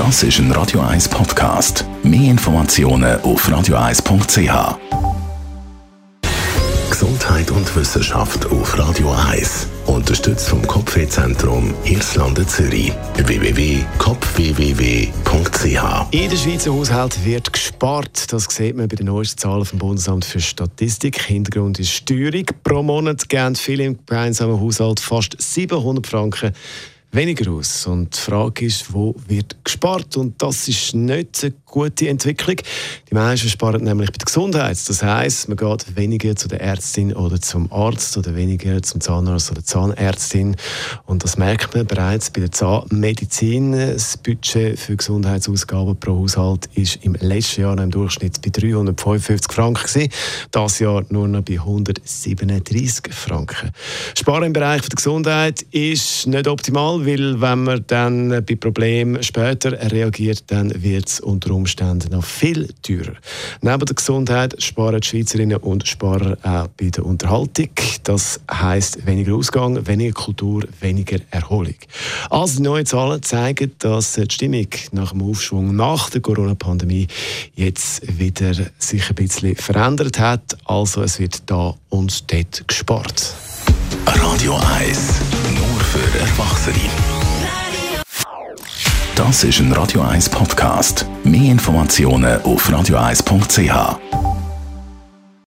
Das ist ein Radio 1 Podcast. Mehr Informationen auf radio1.ch. Gesundheit und Wissenschaft auf Radio 1. Unterstützt vom Kopfwehzentrum Irlande Zürich. www.kopfwww.ch In den Schweizer Haushalt wird gespart. Das sieht man bei den neuesten Zahlen vom Bundesamt für Statistik. Hintergrund ist Steuerung. Pro Monat gehen viele im gemeinsamen Haushalt fast 700 Franken weniger aus. Und die Frage ist, wo wird gespart? Und das ist nicht eine gute Entwicklung. Die meisten sparen nämlich bei der Gesundheit. Das heißt, man geht weniger zu der Ärztin oder zum Arzt oder weniger zum Zahnarzt oder Zahnärztin. Und das merkt man bereits bei der Zahnmedizin. Das Budget für Gesundheitsausgaben pro Haushalt ist im letzten Jahr im Durchschnitt bei 355 Franken gewesen. Das Jahr nur noch bei 137 Franken. Sparen im Bereich der Gesundheit ist nicht optimal weil wenn man dann bei Problemen später reagiert, dann wird es unter Umständen noch viel teurer. Neben der Gesundheit sparen die Schweizerinnen und Sparer auch bei der Unterhaltung. Das heißt weniger Ausgang, weniger Kultur, weniger Erholung. Also neue Zahlen zeigen, dass die Stimmung nach dem Aufschwung nach der Corona-Pandemie jetzt wieder sich ein bisschen verändert hat. Also es wird da und dort gespart. Radio 1 für Erwachsene. Das ist ein Radio 1 Podcast. Mehr Informationen auf radio1.ch.